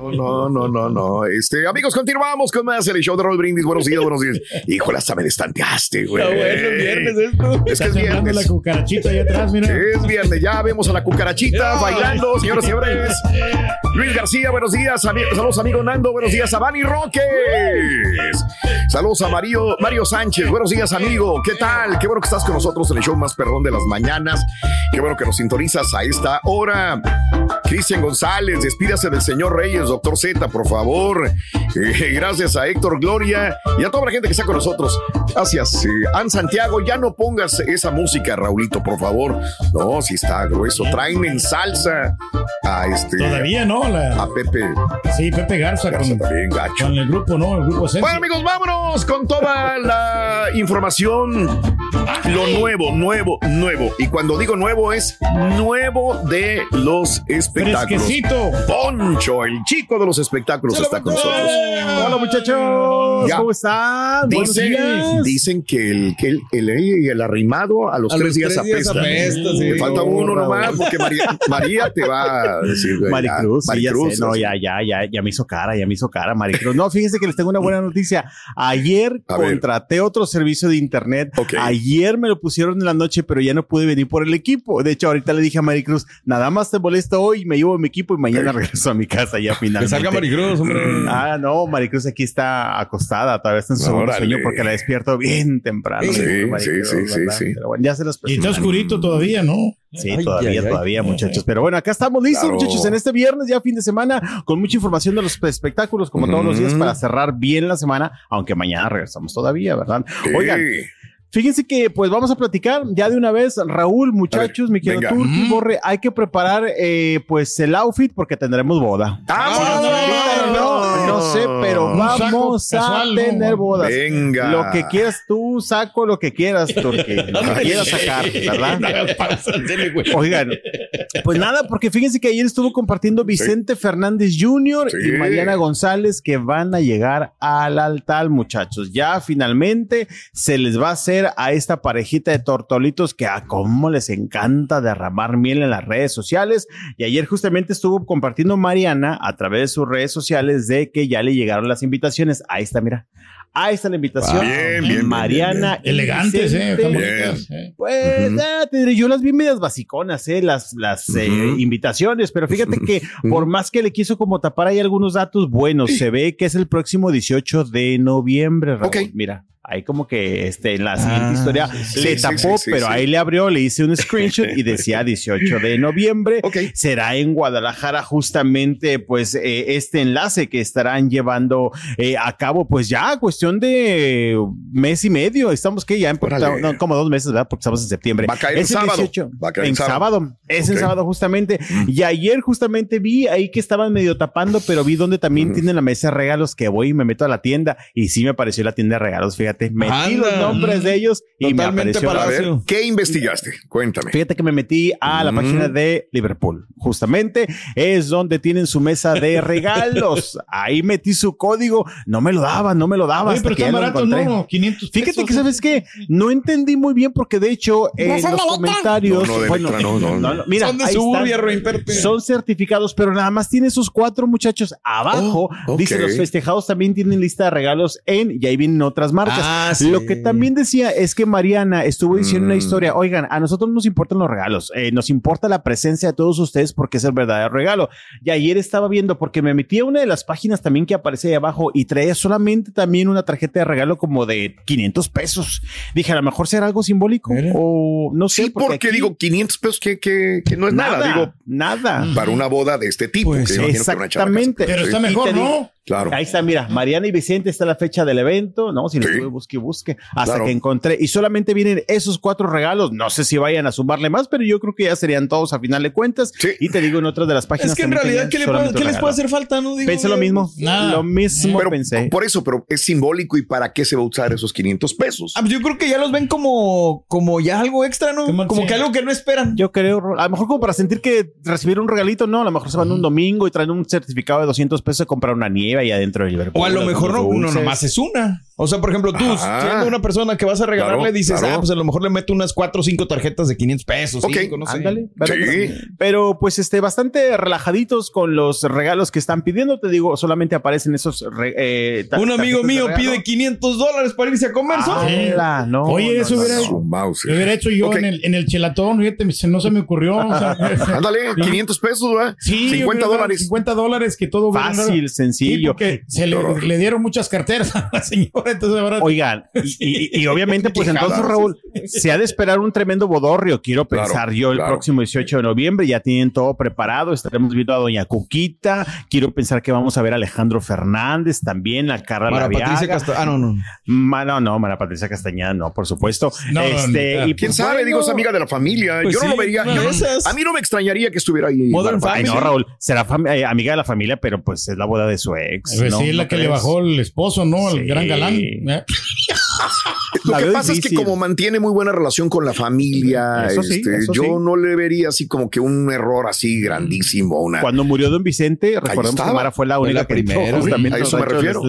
No, no, no, no. Este, amigos, continuamos con más el show de Raúl Brindis. Buenos días, buenos días. Híjole, hasta me destanteaste, güey. Está bueno, viernes esto. Es que es viernes. la cucarachita ahí atrás, mira. Es viernes, ya vemos a la cucarachita bailando, señoras y señores. Luis García, buenos días. Saludos, amigo Nando. Buenos días a Vani Roques. Saludos a Mario, Mario Sánchez. Buenos días, amigo. ¿Qué tal? Qué bueno que estás con nosotros en el show más perrón de las mañanas. Qué bueno que nos sintonizas a esta hora. Cristian González, despídase del señor Reyes, doctor Z, por favor. Eh, gracias a Héctor Gloria y a toda la gente que está con nosotros. Gracias. Eh, Ann Santiago, ya no pongas esa música, Raulito, por favor. No, si está grueso. Tráeme en salsa a este. Todavía no, la- A Pepe. Sí, Pepe Garza, Garza con, también, gacho. con el grupo, ¿no? El grupo. Bueno, amigos, vámonos con toda la información. Lo nuevo, nuevo, nuevo. Y cuando digo nuevo es nuevo de los espectáculos. Fresquecito. Poncho, el chico de los espectáculos, está con nosotros. Hola muchachos, Ya. ¿cómo están? Dicen, días. dicen que el, que el, el, el arrimado a los A tres los días tres días apesta. apesta, sí. Te falta uno nomás porque María, María te va a decir. ya, Maricruz, sí, ya Maricruz, sé, no, ya, ya, ya, ya me hizo cara, ya me hizo cara, Maricruz. No, fíjense que les tengo una buena noticia. Ayer A ver. contraté otro servicio de internet. Ayer me lo pusieron en la noche, pero ya no pude venir por el equipo. De hecho, ahorita le dije a Maricruz, nada más te molesta hoy, me llevo mi equipo y mañana regreso a mi casa ya Que finalmente. salga Maricruz, hombre. Ah, no, Maricruz aquí está acostada, todavía está en su segundo sueño porque la despierto bien temprano. Sí, sí, Maricruz, sí, sí, ¿verdad? sí. Pero bueno, ya se los Y está oscurito todavía, ¿no? Sí, Ay, todavía, ay, ay. todavía, muchachos. Pero bueno, acá estamos listos, Claro. muchachos, en este viernes, ya fin de semana, con mucha información de los espectáculos, como todos los días, para cerrar bien la semana, aunque mañana regresamos todavía, ¿verdad? Sí. Oigan, fíjense que pues vamos a platicar ya de una vez, Raúl, muchachos, mi querido. Turki, Mm. Borre, hay que preparar eh, pues el outfit porque tendremos boda. No sé, pero saco vamos a tener bodas. Venga. Lo que quieras tú, saco lo que quieras, Turki. Lo que quieras sacar, ¿verdad? Oigan, pues nada, porque fíjense que ayer estuvo compartiendo Vicente Fernández Jr. Sí. y Mariana González que van a llegar al altar, muchachos. Ya finalmente se les va a hacer a esta parejita de tortolitos que a cómo les encanta derramar miel en las redes sociales. Y ayer justamente estuvo compartiendo Mariana a través de sus redes sociales de que ya le llegaron las invitaciones. Ahí está, mira. Ahí está la invitación. Ah, bien, bien, bien, Mariana. Elegantes, ¿eh? Vicente. ¿eh? Pues ya te diré, yo las vi medias basiconas, eh, las, las eh, invitaciones, pero fíjate que por más que le quiso como tapar ahí algunos datos buenos, se ve que es el próximo 18 de noviembre, Raúl. Ok. Mira. Ahí como que este, en la siguiente Ah, historia sí, le sí, tapó, sí, pero ahí le abrió, le hice un screenshot y decía 18 de noviembre. Ok. Será en Guadalajara justamente pues eh, este enlace que estarán llevando eh, a cabo pues ya cuestión de mes y medio. Estamos que ya en no, como dos meses, ¿verdad? Porque estamos en septiembre. Va a caer en Es el sábado. 18. Va a caer en en sábado. sábado. Es en Ok. sábado justamente. Mm. Y ayer justamente vi ahí que estaban medio tapando, pero vi donde también Ujú. tienen la mesa de regalos que voy y me meto a la tienda y sí me apareció la tienda de regalos, fíjate. Metí Anda. los nombres de ellos y me apareció A ver. ¿qué investigaste? Cuéntame. Fíjate que me metí a la Mm. página de Liverpool. Justamente es donde tienen su mesa de regalos. Ahí metí su código. No me lo daban, no me lo daban. Oye, hasta pero que están ya lo baratos, encontré. ¿no? 500 Fíjate que, ¿sabes qué? No entendí muy bien porque de hecho en son los comentarios... No, no, bueno, Electra, no, no, no. mira, Son de Suburbia. Son certificados, pero nada más tiene esos cuatro muchachos. Abajo Oh, dice los festejados también tienen lista de regalos en y ahí vienen otras marcas. Ah, sí. Lo que también decía es que Mariana estuvo diciendo una Mm. historia. Oigan, a nosotros no nos importan los regalos, eh, nos importa la presencia de todos ustedes porque es el verdadero regalo. Y ayer estaba viendo porque me metí a una de las páginas también que aparece ahí abajo y traía solamente también una tarjeta de regalo como de 500 pesos. Dije, a lo mejor será algo simbólico Mira. o no sé. Sí, porque, aquí digo 500 pesos que, que, que no es nada, digo, nada. para una boda de este tipo. Pues que imagino que una Exactamente. Pero está mejor, digo- ¿no? Claro. Ahí está, mira, Mariana y Vicente está la fecha del evento, ¿no? Si lo Sí. estuve busque y busque, hasta Claro. que encontré. Y solamente vienen esos cuatro regalos. No sé si vayan a sumarle más, pero yo creo que ya serían todos a final de cuentas. Sí. Y te digo en otras de las páginas. Es que en realidad, ¿qué, le puede- qué les puede hacer falta? No digo, Pensé lo mismo. Nada. Lo mismo Pero pensé. por eso, pero es simbólico y para qué se va a usar esos 500 pesos. Ah, pues yo creo que ya los ven como, como ya algo extra, ¿no? Como- Como sí. que algo que no esperan. Yo creo, a lo mejor como para sentir que recibieron un regalito, no, a lo mejor se van un domingo y traen un certificado de 200 pesos a comprar una nieve ahí adentro del Liverpool. O a lo mejor no, uno dulces. nomás es una. O sea, por ejemplo, tú, Ajá. siendo una persona que vas a regalarle, Claro, dices, claro. ah, pues a lo mejor le meto unas cuatro o cinco tarjetas de 500 pesos. Ok. cinco, no sé. Ándale, ¿verdad que Sí. sí? Pero pues este, bastante relajaditos con los regalos que están pidiendo. Te digo, solamente aparecen esos. eh, Un amigo mío pide 500 dólares para irse a comer. no, Oye, no, eso no, hubiera mouse. Hubiera hecho yo en, el, en el chelatón, fíjate, se- no se me ocurrió. o sea, Ándale, 500 pesos, ¿verdad? sí, 50 hubiera dado dólares. 50 dólares que todo. Fácil, Sí, sencillo. porque se le, le dieron muchas carteras a la señora, entonces ahora Oigan, y, y- y obviamente, pues entonces, Raúl, se ha de esperar un tremendo bodorrio, quiero Claro, pensar yo, el claro. próximo 18 de noviembre, ya tienen todo preparado, estaremos viendo a Doña Cuquita, quiero pensar que vamos a ver a Alejandro Fernández también, a Carla Para Laviaga. Patricia Casta- Ah, no, no. Ma- no, no, Mara Patricia Castañeda, no, por supuesto. No, no, este, no, y ¿Quién pues, sabe? bueno, Digo, es amiga de la familia. Pues yo no lo vería. yo a mí no me extrañaría que estuviera ahí. Modern. Ay, no, Raúl, será eh, amiga de la familia, pero pues es la boda de su ex. Pues ¿no? sí, es la ¿No que le bajó el esposo, ¿no? El Sí. gran galán. ¿Eh? Lo que pasa es que como mantiene muy buena relación con la familia, Eso sí, este, eso yo sí. no le vería así como que un error así grandísimo. Una, Cuando murió Don Vicente, recordemos que. Mara fue la Fue única la que primera, justamente a eso me refiero.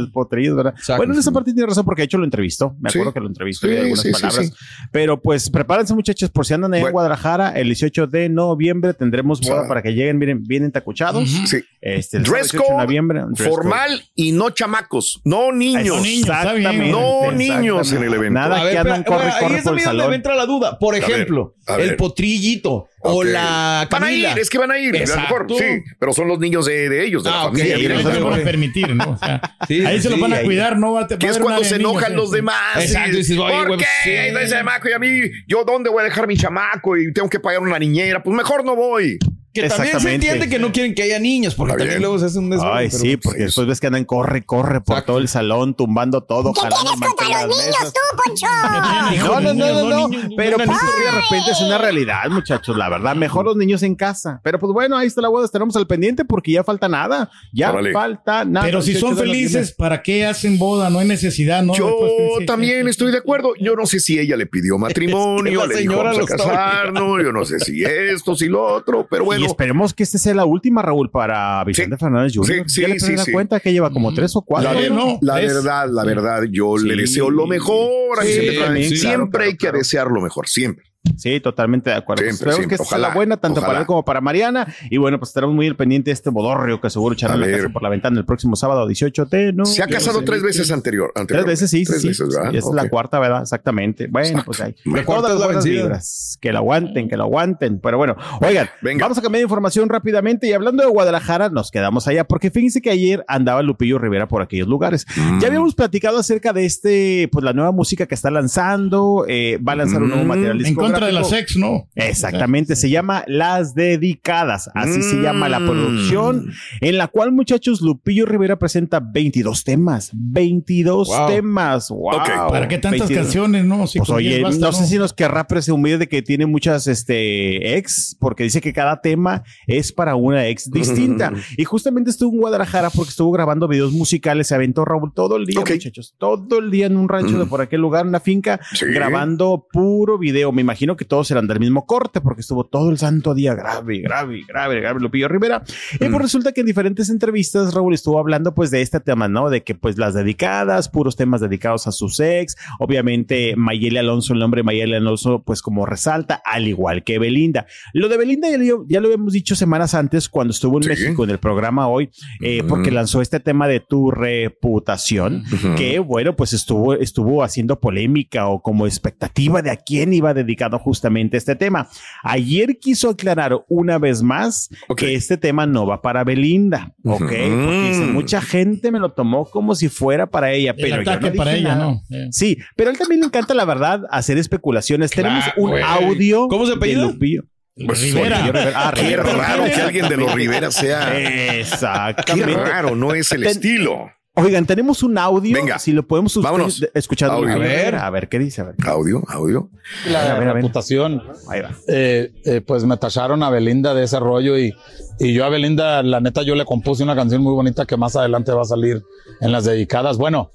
Bueno, en esa parte tiene razón porque de hecho lo entrevistó. Me Sí. acuerdo que lo entrevistó Sí, y algunas palabras. sí. Pero pues prepárense muchachos por si andan ahí en. Guadalajara el 18 de noviembre tendremos boda para que lleguen bien, bien entacuchados. Sí. Este, el Dress 18 de code noviembre. dress code. formal y no chamacos, no niños. no. Exactamente, No niños en el evento. Nada A ver, que andan pero, corre, bueno, ahí corre es por a mí el donde me salón. entra la duda. Por ver, ejemplo, a ver. el potrillito o Ok. la Van a Camila. ir, es que van a ir. A lo mejor, sí, pero son los niños de, de ellos, de Ah, la familia. Sí, directa, no se lo van a permitir, ¿no? O sea, Sí, ahí se los sí, van a ahí. cuidar, no va a Que a es cuando se enojan sí, los sí. demás. Exacto, y, dices, ¿Por qué? sí. Ese chamaco y a mí, ¿yo dónde voy a dejar mi chamaco? Y tengo que pagar una niñera. Pues mejor no voy. Que también se entiende que no quieren que haya niños, porque también luego se hace un desmadre. Ay, sí, porque sí, después ves que andan corre, corre por Exacto. todo el salón, tumbando todo, ¿Qué tienes contra los niños mesas. tú, Poncho? No, no, no, no, Pero pues es que de repente es una realidad, muchachos. La verdad, mejor los niños en casa. Pero pues bueno, ahí está la boda. Estaremos al pendiente porque ya falta nada. Ya Órale. falta nada. Pero si 18 son felices, ¿para qué hacen boda? No hay necesidad, ¿no? Yo Después que también sí, estoy de acuerdo. Yo no sé si ella le pidió matrimonio, la le dijo señora vamos a casarnos. Yo no sé si esto, si lo otro, pero Y esperemos que esta sea la última, Raúl, para Vicente Fernández Jr. Sí, ya le sí, la sí. cuenta que lleva como tres o cuatro. La, Oye, ver- no, la es- verdad, la verdad, yo Sí. le deseo lo mejor. a Sí, Vicente Fernández. claro, siempre claro, hay que claro. desear lo mejor, siempre. Sí, totalmente de acuerdo. Siempre, Espero siempre. que esta sea Ojalá, la buena, tanto ojalá. para él como para Mariana. Y bueno, pues estaremos muy al pendiente de este bodorrio que seguro echarán A la casa por la ventana el próximo sábado 18 de no. Se ha casado tres veces anterior. Tres veces, sí, Tres sí. veces, sí, ¿verdad? y esa es la cuarta, ¿verdad? Exactamente. Bueno, pues ahí. Cuarta las buenas vibras. Que lo aguanten, que lo aguanten. Pero bueno, oigan, Venga. vamos a cambiar de información rápidamente. Y hablando de Guadalajara, nos quedamos allá, porque fíjense que ayer andaba Lupillo Rivera por aquellos lugares. Mm. Ya habíamos platicado acerca de este, pues la nueva música que está lanzando. eh, va a lanzar un nuevo Mm. material En contra de las ex, ¿no? Exactamente, se llama Las Dedicadas, así se llama la Mm. producción, en la cual, muchachos, Lupillo Rivera presenta 22 temas, 22 Wow. temas, wow. ¿Para qué tantas 22. canciones, no? Si Pues oye, basta, no sé si nos querrá presumir de que tiene muchas este, ex, porque dice que cada tema es para una ex distinta. y justamente estuvo en Guadalajara porque estuvo grabando videos musicales, se aventó Raúl todo el día, muchachos, todo el día en un rancho de por aquel lugar, en una finca, Sí. grabando puro video. Me imagino que todos eran del mismo corte porque estuvo todo el santo día grave, grave, grave, grave Lupillo Rivera. Y pues resulta que en diferentes entrevistas Raúl estuvo hablando pues de este tema, ¿no? De que pues las dedicadas, puros temas dedicados a sus ex. Obviamente Mayeli Alonso, el nombre Mayeli Alonso pues como resalta, al igual que Belinda. Lo de Belinda ya lo, ya lo habíamos dicho semanas antes cuando estuvo en Sí. México en el programa hoy, eh, porque Ujú. lanzó este tema de tu reputación que bueno, pues estuvo, estuvo haciendo polémica o como expectativa de a quién iba dedicado justamente este tema. Ayer quiso aclarar una vez más Ok. que este tema no va para Belinda, ¿ok? Porque dice, mucha gente me lo tomó como si fuera para ella, El pero yo ataque no para dije ella, nada. ¿no? Eh. Sí, pero a él también le encanta, la verdad, hacer especulaciones. Tenemos un güey. audio ¿Cómo se de apellida? Lupillo. Pues, Rivera. Ah, Qué Rivera. raro que alguien de los Rivera sea. Qué Exactamente. raro, no es el Ten- estilo. Oigan, tenemos un audio. Venga. Si lo podemos Vámonos. escuchar. Audio. A ver. a ver qué dice. A ver. Audio, audio. la A ver, a ver. reputación, Ahí va. eh, eh, pues me tacharon a Belinda de ese rollo y, y yo a Belinda, la neta, yo le compuse una canción muy bonita que más adelante va a salir en las dedicadas. Bueno,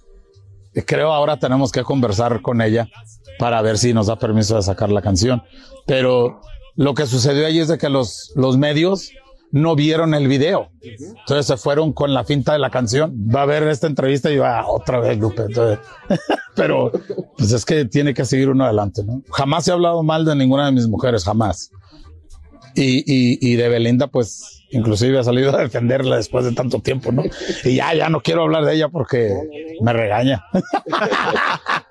creo ahora tenemos que conversar con ella para ver si nos da permiso de sacar la canción. Pero lo que sucedió allí es de que los, los medios no vieron el video. Entonces se fueron con la finta de la canción. Va a ver esta entrevista y va otra vez, Lupe. Entonces, pero pues es que tiene que seguir uno adelante, ¿no? Jamás he hablado mal de ninguna de mis mujeres, jamás. Y, y, y de Belinda, pues inclusive ha salido a defenderla después de tanto tiempo, ¿no? Y ya, ya no quiero hablar de ella porque me regaña.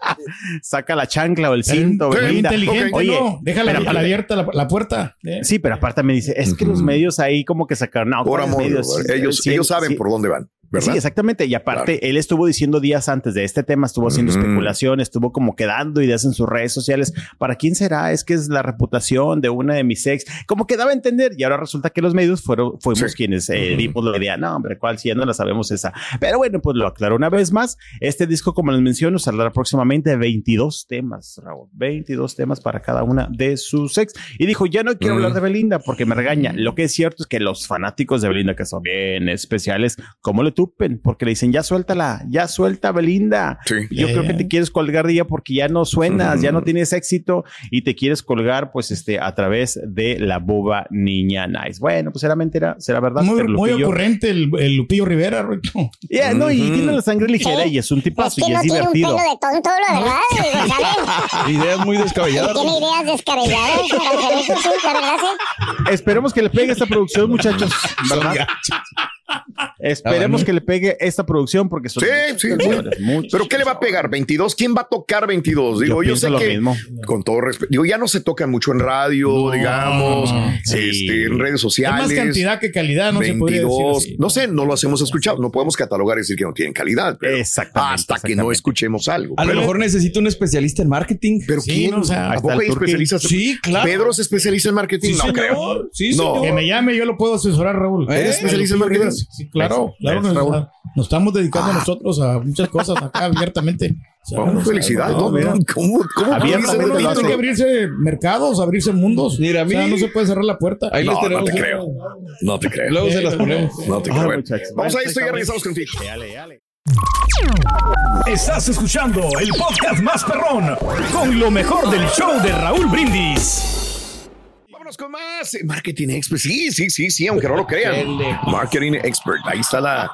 Saca la chancla o el cinto. Belinda. inteligente, Oye, ¿no? Déjala pero- la abierta la, la puerta. ¿eh? Sí, pero aparte me dice, es que los medios ahí como que sacaron. No, Por ¿cuáles amor, medios? ellos, Sí, ellos saben sí. por dónde van, ¿verdad? Sí, exactamente. Y aparte, él estuvo diciendo días antes de este tema, estuvo haciendo Ujú. especulación, estuvo como quedando ideas en sus redes sociales. ¿Para quién será? Es que es la reputación de una de mis ex. Como que daba a entender. Y ahora resulta que los medios fueron, fuimos Sí. quienes eh, dimos la idea. No, hombre, ¿cuál? Si ya no la sabemos esa. Pero bueno, pues lo aclaro una vez más. Este disco, como les menciono, saldrá próximamente 22 temas, Raúl. 22 temas para cada una de sus ex. Y dijo, ya no quiero hablar de Belinda porque me regaña. Lo que es cierto es que los fanáticos de Belinda, que son bien especiales, como le porque le dicen, ya suéltala, ya suelta Belinda. Sí. Yo creo que te quieres colgar de ella porque ya no suenas, ya no tienes éxito y te quieres colgar, pues, este, a través de la boba niña nice. Bueno, pues será mentira, será verdad. Muy, pero muy Lupillo- ocurrente el, el Lupillo Rivera, Roito. Yeah, no, y Ujú. tiene la sangre ligera Sí. y es un Es tipazo que y no es tiene un divertido. pelo de tonto, la verdad, ¿saben? Ideas muy descabelladas. Tiene ideas descabelladas, para hacer eso, sí, la verdad, sí. Esperemos que le pegue esta producción, muchachos. ¿verdad? Esperemos que le pegue esta producción porque son Sí, sí, muchas Pero ¿qué le va a pegar? ¿22? ¿Quién va a tocar 22? Digo, yo, sé lo que, mismo. con todo respeto, digo, ya no se tocan mucho en radio, No, digamos. Sí. este, en redes Es sociales. más cantidad que calidad, no se podría 22, decir así. no sé, no lo hacemos escuchado, no podemos catalogar y decir que no tienen calidad, pero Exactamente, hasta que no escuchemos algo. A lo mejor necesita un especialista en marketing. pero Sí, ¿quién? no, o sea, ¿A poco hay especialistas? Sí, claro. ¿Pedro es especialista en marketing? Sí, no señor. creo. Sí, No. señor. Que me llame, yo lo puedo asesorar, Raúl. ¿Eres ¿Eh? especialista en marketing? Sí, claro, ¿Ves? claro. ¿Ves, Nos, nos estamos dedicando nosotros a muchas cosas acá abiertamente. O sea, o sea, felicidades. no, ¿no? ¿Cómo, cómo Abiertamente lo tiene que abrirse mercados, abrirse mundos. Mira, a O sea, mí- no se puede cerrar la puerta. Ahí les No, no tenemos. te creo. No te creo. Luego se las ponemos. No te Ah, creo. Bueno, muchachos. Vamos a Bueno, esto y regresamos contigo. Dale, dale. Estás escuchando el podcast más perrón con lo mejor del show de Raúl Brindis. Vámonos con más. Marketing Expert. Sí, sí, sí, sí, aunque no lo crean. Marketing Expert. Ahí está la. Ahí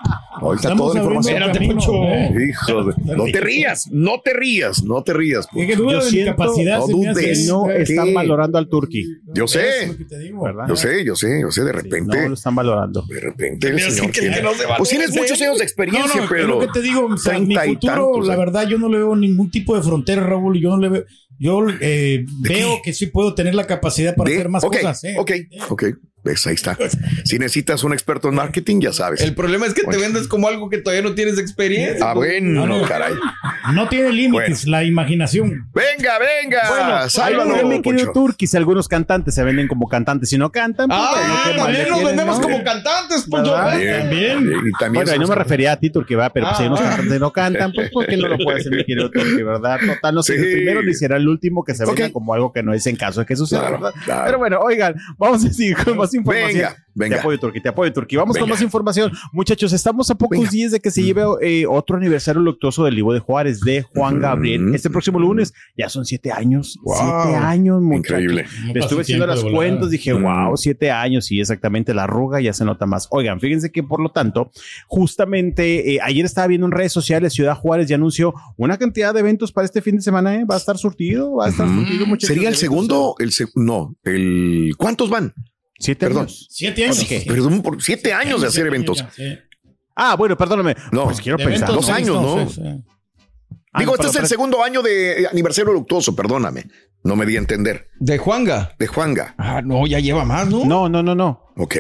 está Estamos toda la información. camino, ¿eh? Hijo de- No te rías, no te rías, no te rías. Es que duda Yo de mi siento- capacidad. no dudes. No están ¿Qué? valorando al Turqui, Yo es sé, lo que te digo. yo sé, yo sé, yo sé. De repente, No lo están valorando. de repente, el sí señor que- tiene- que no se Pues tienes ¿sí? muchos años de experiencia, no, es pero. lo que te digo, o sea, mi treinta y futuro, tantos, la verdad, yo no le veo ningún tipo de frontera, Raúl, y yo no le veo, yo eh, veo que sí puedo tener la capacidad para de- hacer más cosas. ¿eh? Ok, ok. ¿Ves? Ahí está. Si necesitas un experto en marketing, ya sabes. El problema es que te vendes como algo que todavía no tienes experiencia. Ah, bueno, No, no. caray. No tiene límites la imaginación. Venga, venga. Bueno, sálvalo, ahí mi querido Poncho. Turqui, si algunos cantantes se venden como cantantes y no cantan, pues, Ah, también nos vendemos ¿no? como cantantes, Poncho. ¿Verdad? Bien, Bien. bien. Y también Bueno, ahí no me refería a ti, Turqui, va, pero pues, si hay unos Ah. cantantes no cantan, pues ¿por qué no lo puede hacer mi querido Turqui, verdad? Total, no sé, Sí. el primero ni será el último que se venda como algo que no es en caso de que suceda, Claro, ¿verdad? claro. Pero bueno, oigan, vamos a seguir con más información. Venga, venga. Te apoyo, Turqui, te apoyo, Turqui. Vamos con más información. Muchachos, estamos a pocos Venga. días de que se lleve eh, otro aniversario luctuoso del Ivo de Juárez, de Juan Ujú. Gabriel. Este próximo lunes ya son siete años. Wow. Siete años, muchachos. Increíble. Le estuve haciendo las cuentas, dije, Mm. wow, siete años, sí, exactamente, la arruga ya se nota más. Oigan, fíjense que por lo tanto, justamente eh, ayer estaba viendo en redes sociales, Ciudad Juárez ya anunció una cantidad de eventos para este fin de semana, ¿eh? Va a estar surtido, va a estar surtido, muchachos. ¿Sería el segundo? El seg- no, el ¿cuántos van? Siete Perdón. años. Siete años. ¿Qué? Perdón por siete años de hacer eventos. años, sí. Ah, bueno, perdóname. No, pues quiero pensar. Dos años, ¿no? sí, sí. Ah, Digo, no, este es el segundo año de aniversario luctuoso, perdóname. No me di a entender. De Juanga. De Juanga. Ah, no, ya lleva más, ¿no? No, no, no, no. Ok.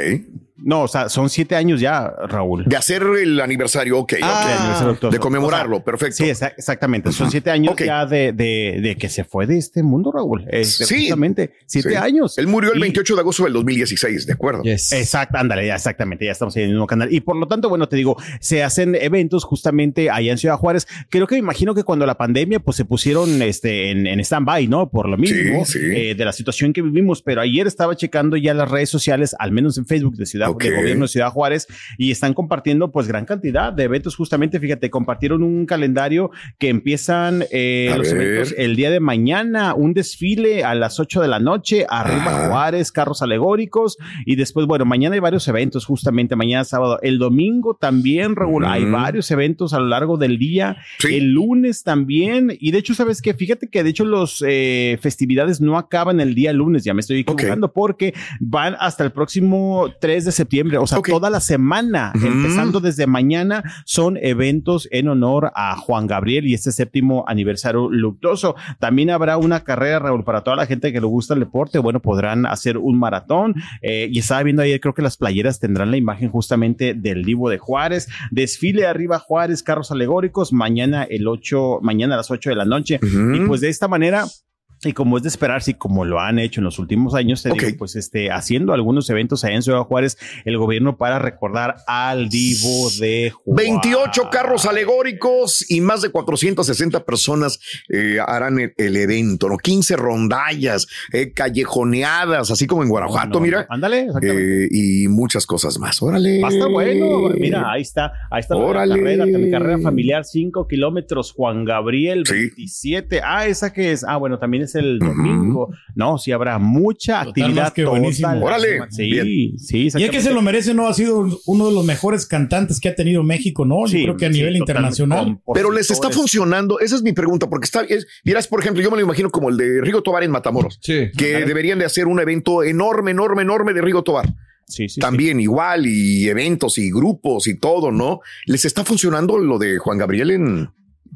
No, o sea, son siete años ya, Raúl. De hacer el aniversario, ok. Ah, ok. de aniversario luctuoso. De conmemorarlo, O sea, perfecto. Sí, exa- exactamente. Son siete años ya de, de, de que se fue de este mundo, Raúl. Este, Sí. Justamente. Siete Sí. años. Él murió el Y- 28 de agosto del 2016, ¿de acuerdo? Yes. Exacto, ándale, ya exactamente, ya estamos ahí en el mismo canal. Y por lo tanto, bueno, te digo, se hacen eventos justamente allá en Ciudad Juárez. Creo que me imagino que cuando la pandemia, pues se pusieron este, en, en stand-by, ¿no? Por lo mismo Sí, sí. eh, de la situación que vivimos. Pero ayer estaba checando ya las redes sociales, al menos en Facebook de Ciudad Ok. del gobierno de Ciudad Juárez y están compartiendo pues gran cantidad de eventos. Justamente, fíjate, compartieron un calendario que empiezan eh, los ver. eventos el día de mañana, un desfile a las 8 de la noche, arriba. Juárez, carros alegóricos y después, bueno, mañana hay varios eventos, justamente mañana sábado. El domingo también, Raúl, hay Ujú. varios eventos a lo largo del día. Sí. El lunes también. Y de hecho, ¿sabes qué? Fíjate que de hecho los eh, festividades no acaban el día lunes, ya me estoy equivocando, porque van hasta el próximo 3 de septiembre, o sea, toda la semana, empezando desde mañana, son eventos en honor a Juan Gabriel y este séptimo aniversario luctuoso. También habrá una carrera, Raúl, para toda la gente que le gusta el deporte, bueno, podrán hacer un maratón. eh, y estaba viendo ayer, creo que las playeras tendrán la imagen justamente del Divo de Juárez. Desfile arriba Juárez, carros alegóricos, mañana el 8, mañana a las 8 de la noche. Y pues de esta manera, y como es de esperarse y como lo han hecho en los últimos años, te Ok. digo, pues este, haciendo algunos eventos allá en Ciudad Juárez, el gobierno para recordar al Divo de Juárez. 28 carros alegóricos y más de 460 personas eh, harán el, el evento, ¿no? 15 rondallas, eh, callejoneadas, así como en Guanajuato, mira. Ándale, eh, y muchas cosas más. Órale. Va a estar bueno. Mira, ahí está. Ahí está la carrera, mi carrera familiar, 5 kilómetros. Juan Gabriel, Sí. 27. Ah, esa que es. Ah, bueno, también es el domingo. No, sí habrá mucha Total, actividad. que la Órale. Sí, Bien. sí, Y es que se lo merece, ¿no? Ha sido uno de los mejores cantantes que ha tenido México, ¿no? Yo creo que a sí, nivel internacional. Pero les está funcionando. Esa es mi pregunta, porque está, es, dirás, por ejemplo, yo me lo imagino como el de Rigo Tobar en Matamoros, Sí. que deberían de hacer un evento enorme, enorme, enorme de Rigo Tobar. Sí, sí, sí. También igual, y eventos y grupos y todo, ¿no? ¿Les está funcionando lo de Juan Gabriel en,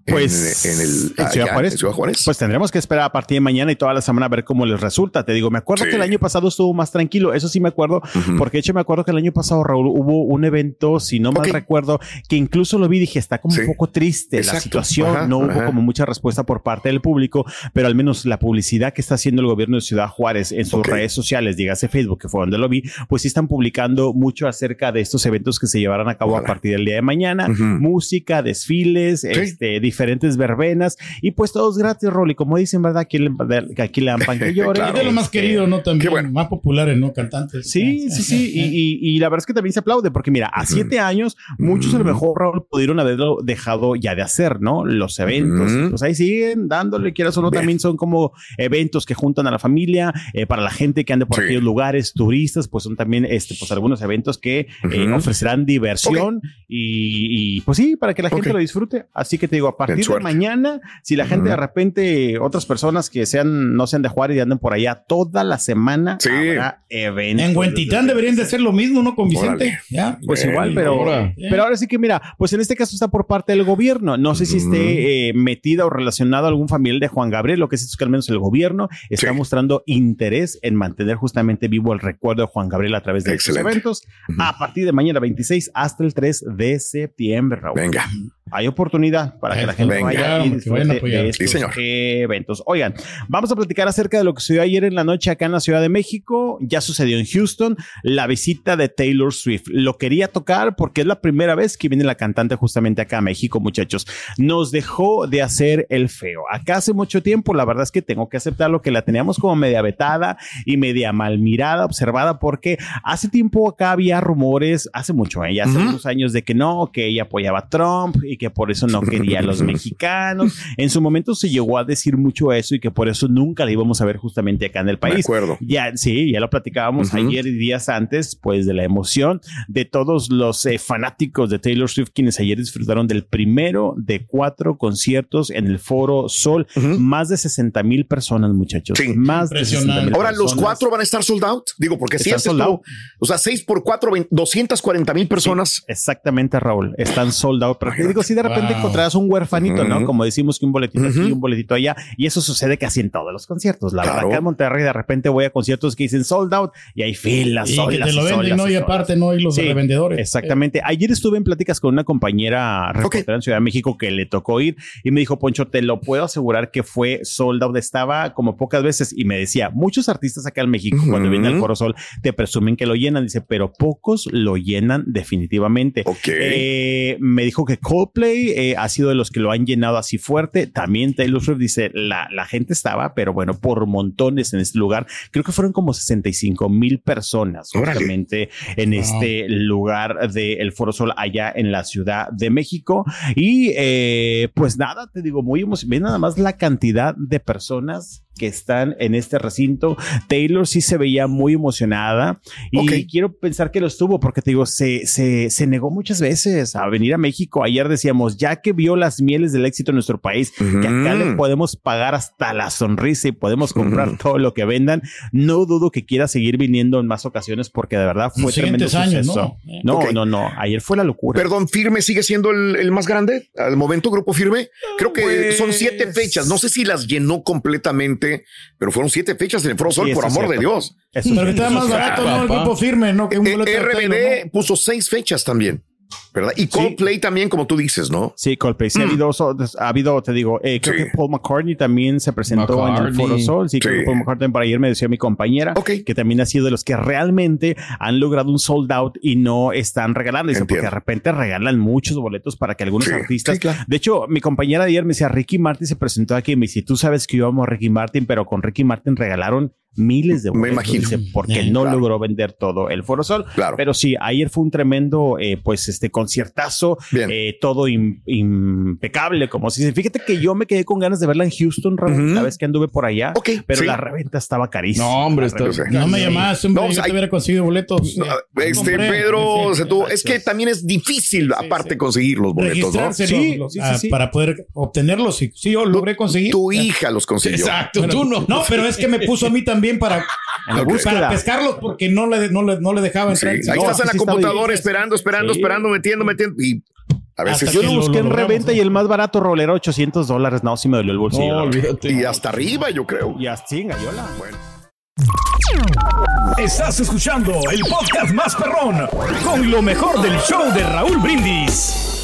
Pues en, en el en Ciudad allá, Juárez. en Ciudad Juárez? Pues tendremos que esperar a partir de mañana y toda la semana a ver cómo les resulta. Te digo, me acuerdo Sí. que el año pasado estuvo más tranquilo. Eso sí me acuerdo, porque de hecho me acuerdo que el año pasado, Raúl, hubo un evento, si no mal recuerdo, que incluso lo vi y dije, está como Sí. un poco triste la situación. Ajá, no hubo como mucha respuesta por parte del público, pero al menos la publicidad que está haciendo el gobierno de Ciudad Juárez en sus redes sociales, dígase Facebook, que fue donde lo vi, pues sí están publicando mucho acerca de estos eventos que se llevarán a cabo Ojalá. a partir del día de mañana. Música, desfiles, este, diferentes verbenas y pues todos gratis, Rolly. Como dicen, ¿verdad? Aquí le, que aquí le dan pan que llore. Claro. Es de los más Este, queridos, ¿no? También bueno. más populares, ¿no? Cantantes. Sí, sí, sí. Y, y- y la verdad es que también se aplaude, porque mira, a siete años, muchos a lo mejor Raúl, pudieron haberlo dejado ya de hacer, ¿no? Los eventos. Pues ahí siguen dándole, quieras o no, también son como eventos que juntan a la familia, eh, para la gente que ande por Sí. aquellos lugares, turistas, pues son también este, pues algunos eventos que eh, ofrecerán diversión y, y, pues sí, para que la gente lo disfrute. Así que te digo, a partir de mañana, si la gente de repente, otras personas que sean, no sean de Juárez y anden por allá toda la semana, Sí. habrá eventos. En Huentitán deberían de hacer lo mismo, ¿no? Con Vicente. Órale. Ya. Pues igual, pero ahora. pero ahora sí que mira, pues en este caso está por parte del gobierno. No sé si esté eh, metida o relacionado a algún familiar de Juan Gabriel. Lo que sí es que al menos el gobierno está Sí. mostrando interés en mantener justamente vivo el recuerdo de Juan Gabriel a través de estos eventos a partir de mañana 26 hasta el 3 de septiembre, Raúl. Venga. Hay oportunidad para que la gente Venga. vaya y disfrute Sí, estos señor. eventos. Oigan, vamos a platicar acerca de lo que sucedió ayer en la noche acá en la Ciudad de México. Ya sucedió en Houston la visita de Taylor Swift. Lo quería tocar porque es la primera vez que viene la cantante justamente acá a México, muchachos. Nos dejó de hacer el feo. Acá hace mucho tiempo, la verdad es que tengo que aceptarlo que la teníamos como media vetada y media mal mirada, observada, porque hace tiempo acá había rumores, hace mucho, ¿eh? ya hace Ujú. unos años de que no, que ella apoyaba a Trump y que por eso no quería a los mexicanos. En su momento se llegó a decir mucho eso y que por eso nunca la íbamos a ver justamente acá en el De país. acuerdo. Ya, sí, ya lo platicábamos Ujú. ayer y días antes, pues de la emoción de todos los eh, fanáticos de Taylor Swift, quienes ayer disfrutaron del primero de cuatro conciertos en el Foro Sol. Ujú. Más de 60 mil personas, muchachos. Sí. Más de Impresionante. 60,000 Ahora, ¿los personas. cuatro van a estar sold out? Digo, porque si es sold esto, out. o sea, seis por cuatro, vein- 240 mil personas. Exactamente, Raúl. Están sold out. Pero Imagínate. digo, si de repente Wow. encontrarás un huerfanito, ¿no? Como decimos que un boletito aquí, Ujú. un boletito allá. Y eso sucede casi en todos los conciertos. La Claro. verdad, acá en Monterrey de repente voy a conciertos que dicen sold out y hay filas, Y que te lo venden, solas, ¿no? Y aparte, ¿no? Y los Sí, revendedores. Exactamente. Ayer estuve en pláticas con una compañera reportera en Ciudad de México que le tocó ir y me dijo, Poncho, te lo puedo asegurar que fue sold out. Estaba como pocas veces y me decía, muchos artistas acá en México cuando vienen al Foro Sol te presumen que lo llenan. Dice, pero pocos lo llenan definitivamente. Ok. Eh, me dijo que Coldplay Coldplay eh, ha sido de los que lo han llenado así fuerte. También Taylor Swift dice, la, la gente estaba, pero bueno, por montones en este lugar. Creo que fueron como 65 mil personas Órale. justamente en este lugar del Foro Sol allá en la Ciudad de México. Y eh, pues nada, te digo, muy emocionante. Nada más la cantidad de personas que están en este recinto. Taylor sí se veía muy emocionada y Ok. quiero pensar que lo estuvo porque te digo, se, se, se negó muchas veces a venir a México. Ayer decíamos, ya que vio las mieles del éxito en nuestro país, que acá le podemos pagar hasta la sonrisa y podemos comprar todo lo que vendan, no dudo que quiera seguir viniendo en más ocasiones porque de verdad fue tremendo años, suceso. ¿no? No, Ok. no, no. Ayer fue la locura. Perdón, Firme sigue siendo el, el más grande al momento, Grupo Firme. Creo que Pues- son siete fechas. No sé si las llenó completamente, pero fueron siete fechas en el Foro Sol, Sí, por amor de. Dios. Eso Pero que es estaba más barato, ¿no? El grupo firme, ¿no? Que un Eh, RBD ¿no? puso seis fechas también, ¿verdad? Y Coldplay también, como tú dices, ¿no? Sí, Coldplay. Sí, ha, habido, ha habido, te digo, eh, creo Mm. Sí. que Paul McCartney también se presentó en el. Foro Sol. Sí, creo que Paul McCartney para ayer me decía mi compañera que también ha sido de los que realmente han logrado un sold out y no están regalando. Dice, porque de repente regalan muchos boletos para que algunos Sí, artistas. sí, claro. De hecho, mi compañera de ayer me decía, Ricky Martin se presentó aquí y me dice, tú sabes que íbamos a Ricky Martin, pero con Ricky Martin regalaron miles de Me boletos. imagino. Dice, porque Sí, no claro. logró vender todo el Foro Sol. Claro. Pero sí, ayer fue un tremendo, eh, pues, este conciertazo, Bien. eh, todo im- impecable, como si Fíjate que yo me quedé con ganas de verla en Houston, Raúl, la vez que anduve por allá, Ok, pero sí. la reventa estaba carísima. No, hombre, No me llamaste, hombre, No, yo hay- te hubiera conseguido boletos. No, Eh, este compré. Pedro, Sí, se tuvo- es que también es difícil, aparte, sí. conseguir los boletos, ¿no? Sí, los- sí, ah, para poder obtenerlos. Sí, sí, yo logré conseguir. Tu hija los consiguió. Exacto, Bueno, tú no. No, pero es que me puso a mí también para, búsqueda. para pescarlos porque no le, no le, no le dejaba Sí, entrar. ahí No, estás en la sí computadora esperando, esperando, Sí. esperando, metiendo, metiendo. Y a veces Hasta Yo lo lo busqué en logramos, reventa ¿no? y el más barato rolero 800 dólares. No, sí me dolió el bolsillo. No, y hasta arriba, yo creo. y así en Gallola. Bueno. Estás escuchando el podcast más perrón con lo mejor del show de Raúl Brindis.